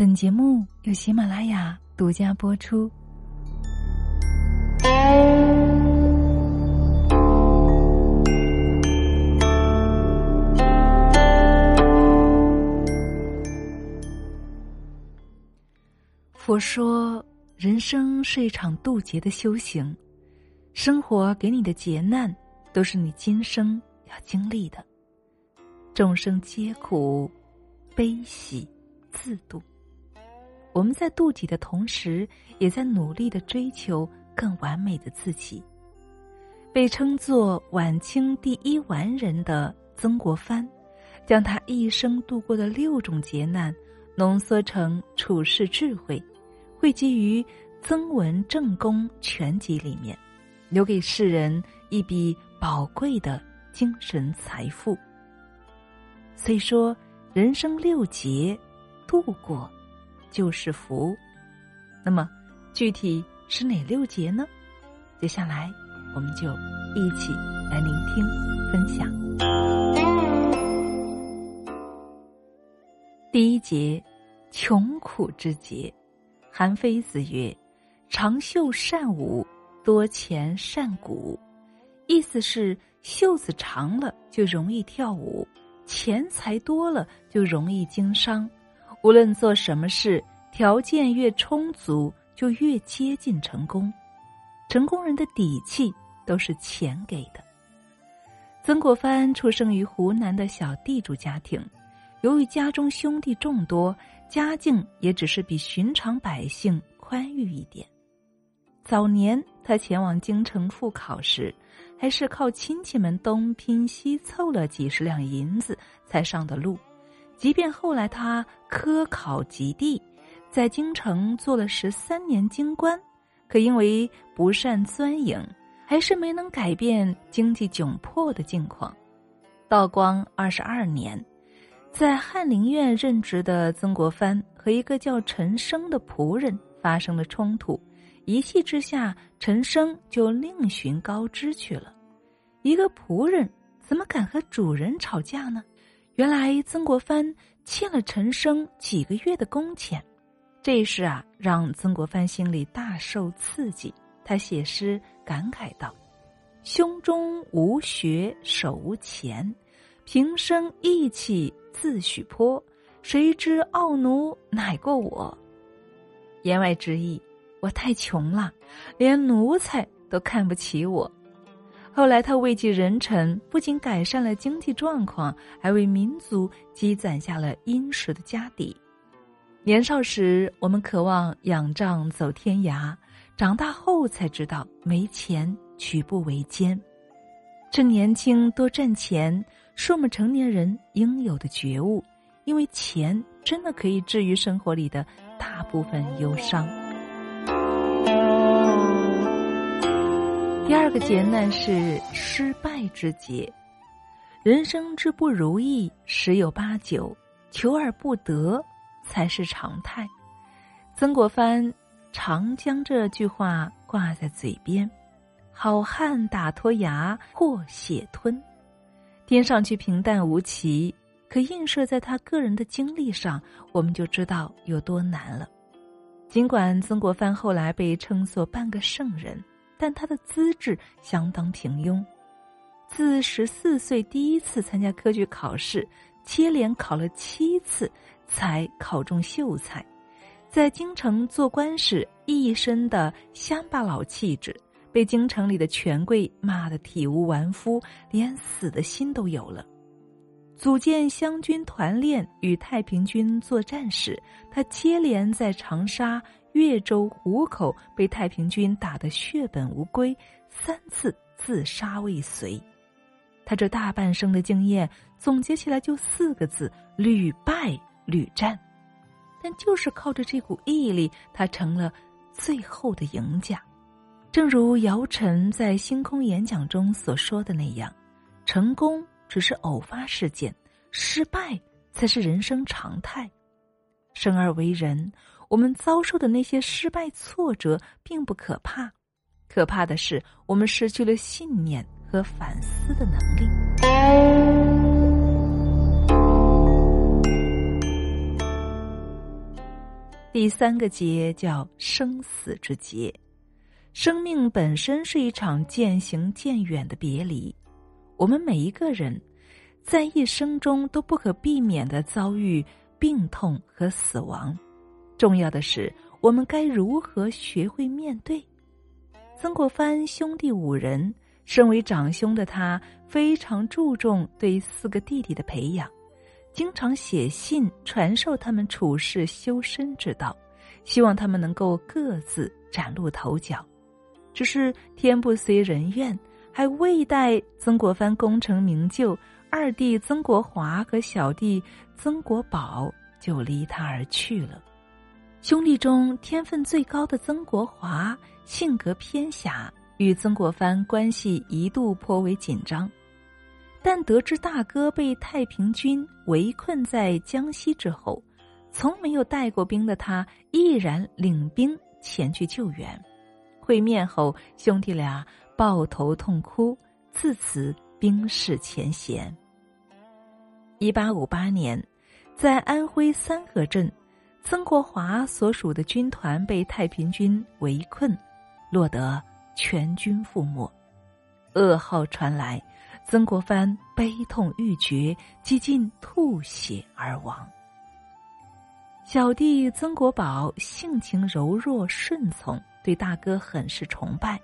本节目由喜马拉雅独家播出。佛说，人生是一场渡劫的修行，生活给你的劫难，都是你今生要经历的。众生皆苦，悲喜自度。我们在渡己的同时，也在努力的追求更完美的自己。被称作晚清第一完人的曾国藩，将他一生度过的六种劫难，浓缩成处世智慧，汇集于《曾文正公全集》里面，留给世人一笔宝贵的精神财富。虽说人生六劫，度过。就是福，那么具体是哪六节呢？接下来我们就一起来聆听分享。第一节，穷苦之节。韩非子曰：“长袖善舞，多钱善鼓。”意思是袖子长了就容易跳舞，钱财多了就容易经商。无论做什么事，条件越充足，就越接近成功。成功人的底气都是钱给的。曾国藩出生于湖南的小地主家庭，由于家中兄弟众多，家境也只是比寻常百姓宽裕一点。早年他前往京城赴考时，还是靠亲戚们东拼西凑了几十两银子才上的路。即便后来他科考及第，在京城做了十三年京官，可因为不善钻营，还是没能改变经济窘迫的境况。道光二十二年，在翰林院任职的曾国藩和一个叫陈升的仆人发生了冲突，一气之下，陈升就另寻高枝去了。一个仆人怎么敢和主人吵架呢？原来曾国藩欠了陈升几个月的工钱，这事啊让曾国藩心里大受刺激。他写诗感慨道：“胸中无学手无钱，平生义气自许颇。谁知傲奴乃过我。”言外之意，我太穷了，连奴才都看不起我。后来，他位极人臣，不仅改善了经济状况，还为民族积攒下了殷实的家底。年少时，我们渴望仰仗走天涯；长大后才知道，没钱举步维艰。趁年轻多赚钱，是我们成年人应有的觉悟，因为钱真的可以治愈生活里的大部分忧伤。第二个劫难是失败之劫，人生之不如意十有八九，求而不得才是常态。曾国藩常将这句话挂在嘴边：“好汉打脱牙或血吞。”听上去平淡无奇，可映射在他个人的经历上，我们就知道有多难了。尽管曾国藩后来被称作半个圣人。但他的资质相当平庸，自十四岁第一次参加科举考试，接连考了七次才考中秀才，在京城做官时一身的乡巴佬气质，被京城里的权贵骂得体无完肤，连死的心都有了。组建湘军团练与太平军作战时，他接连在长沙。越州湖口被太平军打得血本无归，三次自杀未遂。他这大半生的经验总结起来就四个字：屡败屡战。但就是靠着这股毅力，他成了最后的赢家。正如姚晨在星空演讲中所说的那样：“成功只是偶发事件，失败才是人生常态。生而为人。”我们遭受的那些失败挫折并不可怕，可怕的是我们失去了信念和反思的能力。第三个劫叫生死之劫。生命本身是一场渐行渐远的别离，我们每一个人在一生中都不可避免的遭遇病痛和死亡。重要的是，我们该如何学会面对？曾国藩兄弟五人，身为长兄的他非常注重对四个弟弟的培养，经常写信传授他们处世修身之道，希望他们能够各自崭露头角。只是天不遂人愿，还未待曾国藩功成名就，二弟曾国华和小弟曾国宝就离他而去了。兄弟中天分最高的曾国华性格偏狭，与曾国藩关系一度颇为紧张。但得知大哥被太平军围困在江西之后，从没有带过兵的他毅然领兵前去救援。会面后，兄弟俩抱头痛哭，自此冰释前嫌。一八五八年，在安徽三河镇，曾国华所属的军团被太平军围困，落得全军覆没。噩耗传来，曾国藩悲痛欲绝，几近吐血而亡。小弟曾国宝性情柔弱顺从。对大哥很是崇拜，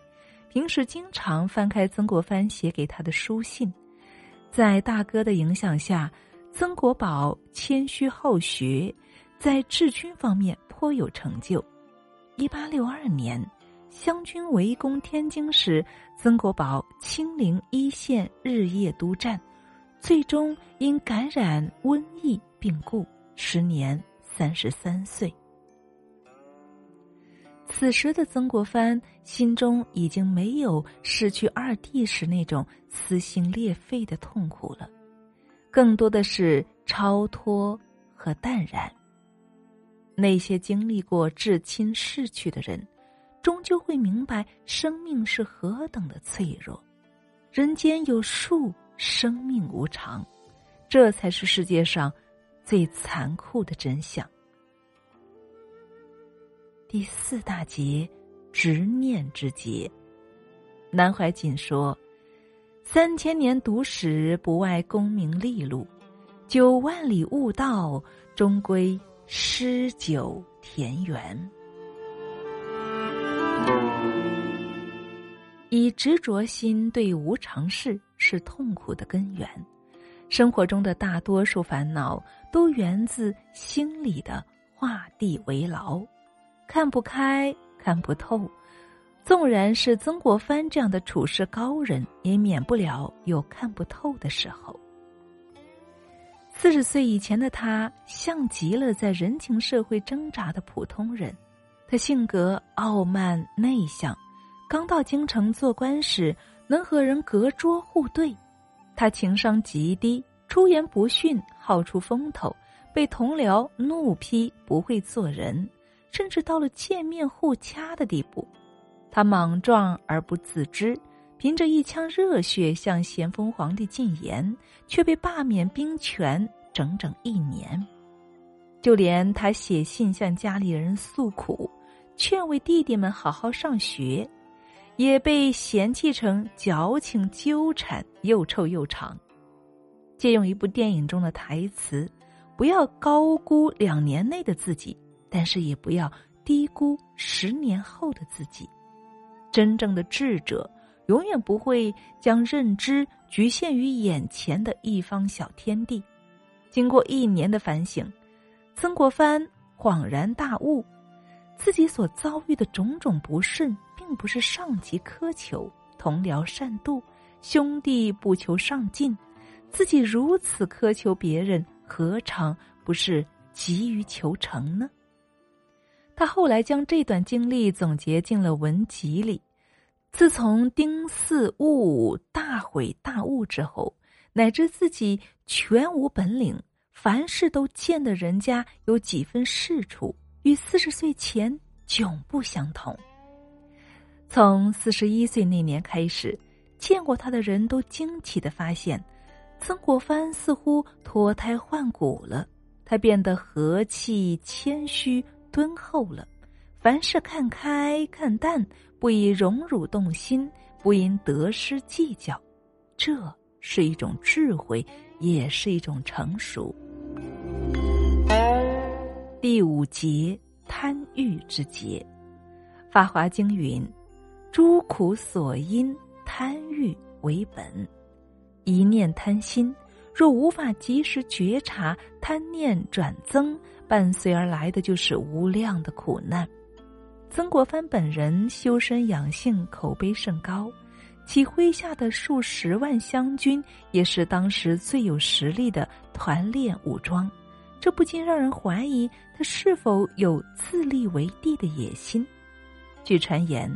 平时经常翻开曾国藩写给他的书信。在大哥的影响下，曾国宝谦虚好学，在治军方面颇有成就。一八六二年，湘军围攻天津时，曾国宝亲临一线，日夜督战，最终因感染瘟疫病故，时年三十三岁。此时的曾国藩心中已经没有失去二弟时那种撕心裂肺的痛苦了，更多的是超脱和淡然。那些经历过至亲逝去的人，终究会明白生命是何等的脆弱，人间有数，生命无常，这才是世界上最残酷的真相。第四大劫，执念之劫。南怀瑾说：“三千年读史，不外功名利禄；九万里悟道，终归诗酒田园。”以执着心对无常事是痛苦的根源。生活中的大多数烦恼，都源自心里的画地为牢。看不开，看不透，纵然是曾国藩这样的处世高人，也免不了有看不透的时候。四十岁以前的他，像极了在人情社会挣扎的普通人。他性格傲慢内向，刚到京城做官时，能和人隔桌互对。他情商极低，出言不逊，好出风头，被同僚怒批不会做人。甚至到了见面互掐的地步，他莽撞而不自知，凭着一腔热血向咸丰皇帝进言，却被罢免兵权整整一年。就连他写信向家里人诉苦，劝慰弟弟们好好上学，也被嫌弃成矫情、纠缠、又臭又长。借用一部电影中的台词：“不要高估两年内的自己。”但是也不要低估十年后的自己。真正的智者永远不会将认知局限于眼前的一方小天地。经过一年的反省，曾国藩恍然大悟：自己所遭遇的种种不顺，并不是上级苛求、同僚善妒、兄弟不求上进，自己如此苛求别人，何尝不是急于求成呢？他后来将这段经历总结进了文集里。自从丁巳戊午大悔大悟之后，乃至自己全无本领，凡事都见得人家有几分是处，与四十岁前迥不相同。从四十一岁那年开始，见过他的人都惊奇的发现，曾国藩似乎脱胎换骨了。他变得和气谦虚。敦厚了，凡事看开看淡，不以荣辱动心，不因得失计较，这是一种智慧，也是一种成熟。第五节贪欲之节，《法华经》云：“诸苦所因，贪欲为本。一念贪心，若无法及时觉察，贪念转增，伴随而来的就是无量的苦难。”曾国藩本人修身养性，口碑甚高，其麾下的数十万湘军也是当时最有实力的团练武装。这不禁让人怀疑他是否有自立为帝的野心。据传言，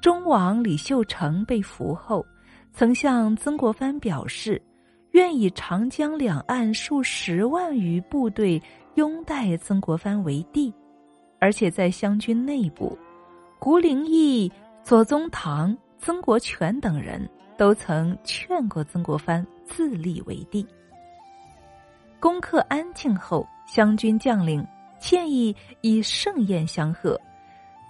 忠王李秀成被俘后，曾向曾国藩表示，愿以长江两岸数十万余部队拥戴曾国藩为帝，而且在湘军内部，胡灵翼、左宗棠、曾国荃等人都曾劝过曾国藩自立为帝。攻克安庆后，湘军将领建议以盛宴相贺，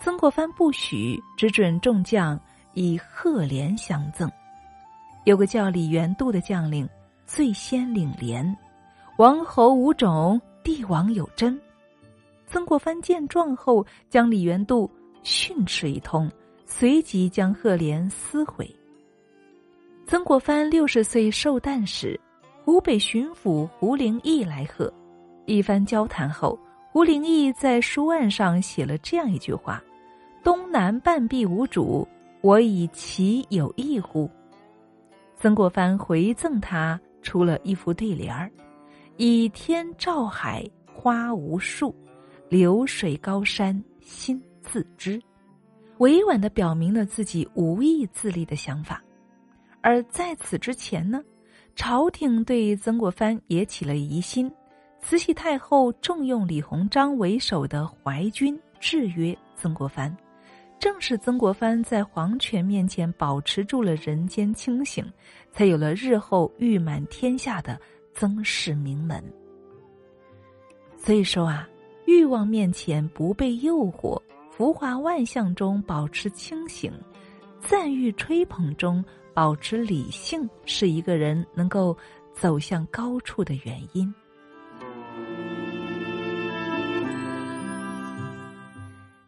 曾国藩不许，只准众将以贺联相赠。有个叫李元度的将领最先领联，王侯无种，帝王有真。曾国藩见状后，将李元度训斥一通，随即将贺联撕毁。曾国藩六十岁寿诞时。湖北巡抚胡灵翼来贺，一番交谈后，胡灵翼在书案上写了这样一句话：“东南半壁无主，我以其有异乎？”曾国藩回赠他出了一副对联儿：“以天照海，花无数；流水高山，心自知。”委婉的表明了自己无意自立的想法。而在此之前呢？朝廷对曾国藩也起了疑心，慈禧太后重用李鸿章为首的淮军，制约曾国藩。正是曾国藩在皇权面前保持住了人间清醒，才有了日后誉满天下的曾氏名门。所以说啊，欲望面前不被诱惑，浮华万象中保持清醒，赞誉吹捧中。保持理性是一个人能够走向高处的原因。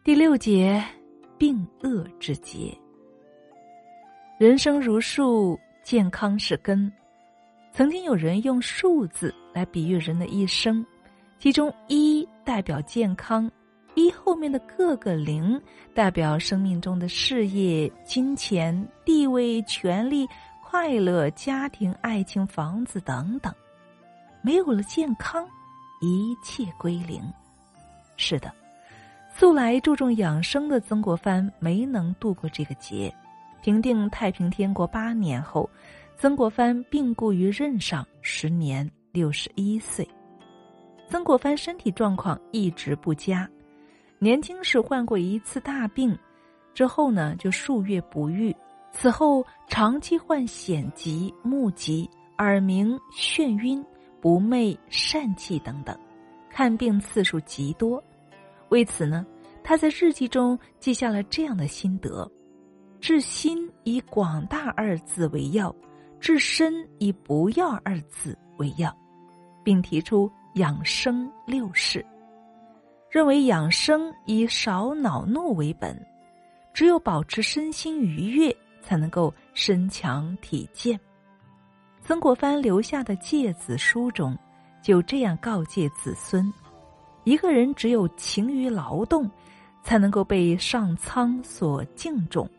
第六节，病恶之节。人生如树，健康是根。曾经有人用数字来比喻人的一生，其中一代表健康。一后面的各个零代表生命中的事业、金钱、地位、权利、快乐、家庭、爱情、房子等等，没有了健康，一切归零。是的，素来注重养生的曾国藩没能度过这个劫。平定太平天国八年后，曾国藩病故于任上，时年六十一岁。曾国藩身体状况一直不佳。年轻时患过一次大病，之后呢就数月不愈。此后长期患癣疾、目疾、耳鸣、眩晕、不寐、疝气等等，看病次数极多。为此呢，他在日记中记下了这样的心得：治心以广大二字为要，治身以不要二字为要，并提出养生六式。认为养生以少恼怒为本，只有保持身心愉悦，才能够身强体健。曾国藩留下的诫子书中，就这样告诫子孙：一个人只有勤于劳动，才能够被上苍所敬重。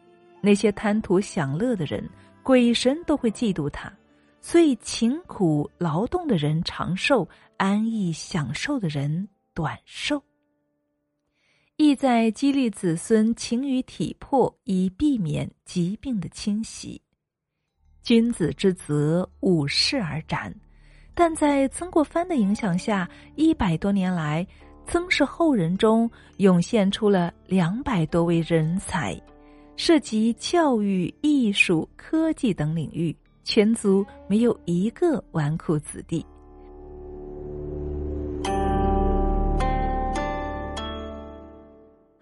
那些贪图享乐的人，鬼神都会嫉妒他。所以，勤苦劳动的人长寿，安逸享受的人短寿。意在激励子孙勤于体魄，以避免疾病的侵袭。君子之泽，五世而斩。但在曾国藩的影响下，一百多年来，曾氏后人中涌现出了两百多位人才，涉及教育、艺术、科技等领域，全族没有一个纨绔子弟。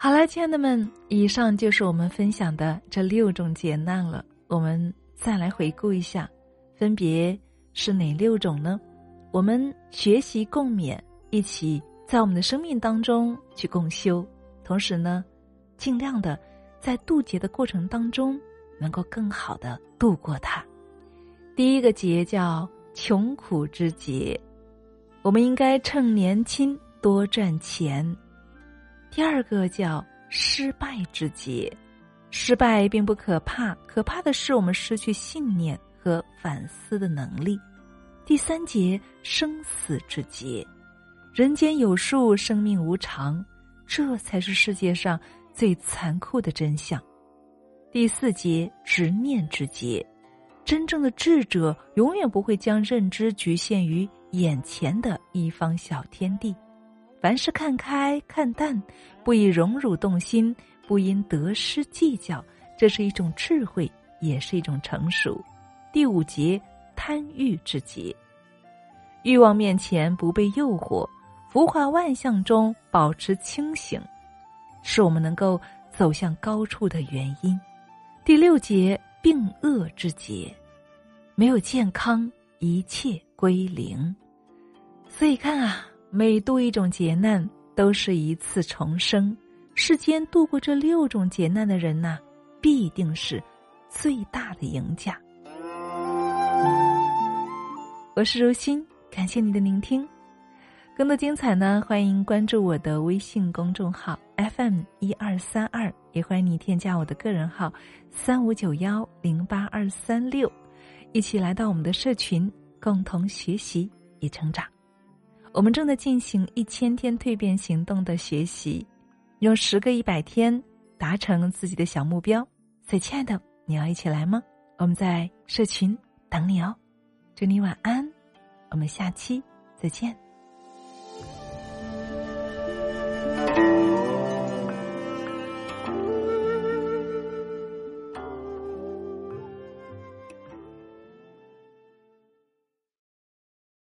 好了，亲爱的们，以上就是我们分享的这六种劫难了。我们再来回顾一下，分别是哪六种呢？我们学习共勉，一起在我们的生命当中去共修，同时呢，尽量的在渡劫的过程当中，能够更好的度过它。第一个劫叫穷苦之劫，我们应该趁年轻多赚钱。第二个叫失败之劫，失败并不可怕，可怕的是我们失去信念和反思的能力。第三节生死之劫，人间有数，生命无常，这才是世界上最残酷的真相。第四节执念之劫，真正的智者永远不会将认知局限于眼前的一方小天地。凡事看开看淡，不以荣辱动心，不因得失计较，这是一种智慧，也是一种成熟。第五节贪欲之节，欲望面前不被诱惑，浮华万象中保持清醒，是我们能够走向高处的原因。第六节病恶之节，没有健康，一切归零。所以看啊。每度一种劫难，都是一次重生。世间度过这六种劫难的人呐，必定是最大的赢家。我是如新，感谢你的聆听。更多精彩呢，欢迎关注我的微信公众号 FM 一二三二，也欢迎你添加我的个人号三五九幺零八二三六，一起来到我们的社群，共同学习与成长。我们正在进行一千天蜕变行动的学习，用十个一百天达成自己的小目标。所以，亲爱的，你要一起来吗？我们在社群等你哦。祝你晚安，我们下期再见。